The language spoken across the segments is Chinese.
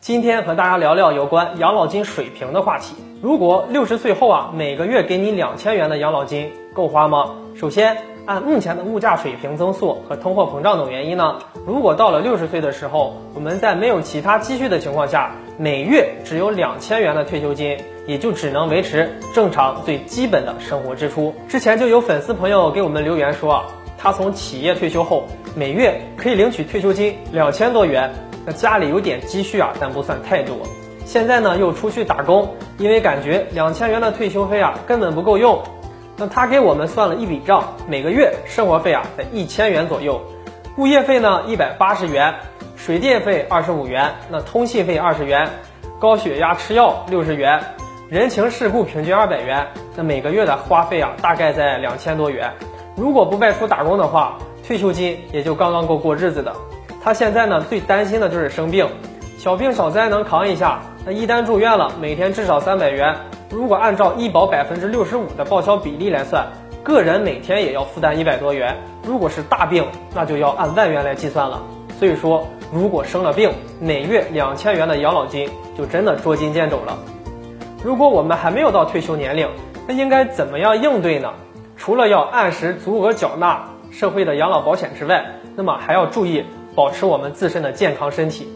今天和大家聊聊有关养老金水平的话题。如果六十岁后啊，每个月给你两千元的养老金，够花吗？首先，按目前的物价水平增速和通货膨胀等原因呢，如果到了六十岁的时候，我们在没有其他积蓄的情况下，每月只有两千元的退休金，也就只能维持正常最基本的生活支出。之前就有粉丝朋友给我们留言说啊，他从企业退休后，每月可以领取退休金两千多元。那家里有点积蓄啊，但不算太多。现在呢又出去打工，因为感觉两千元的退休费啊根本不够用。那他给我们算了一笔账，每个月生活费啊在一千元左右，物业费呢一百八十元，水电费二十五元，那通信费二十元，高血压吃药六十元，人情世故平均二百元，那每个月的花费啊大概在两千多元。如果不外出打工的话，退休金也就刚刚够过日子的。他现在呢最担心的就是生病，小病小灾能扛一下，那一旦住院了，每天至少三百元。如果按照医保百分之六十五的报销比例来算，个人每天也要负担一百多元。如果是大病，那就要按万元来计算了。所以说，如果生了病，每月两千元的养老金就真的捉襟见肘了。如果我们还没有到退休年龄，那应该怎么样应对呢？除了要按时足额缴纳社会的养老保险之外，那么还要注意。保持我们自身的健康身体，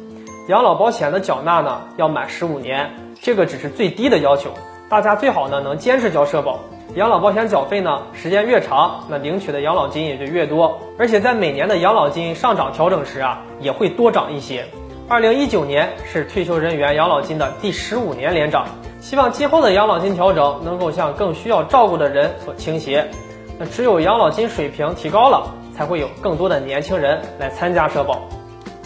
养老保险的缴纳呢要满十五年，这个只是最低的要求，大家最好呢能坚持交社保。养老保险缴费呢时间越长，那领取的养老金也就越多，而且在每年的养老金上涨调整时啊，也会多涨一些。二零一九年是退休人员养老金的第十五年连涨，希望今后的养老金调整能够向更需要照顾的人所倾斜。那只有养老金水平提高了。才会有更多的年轻人来参加社保。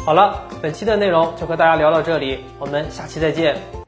好了，本期的内容就和大家聊到这里，我们下期再见。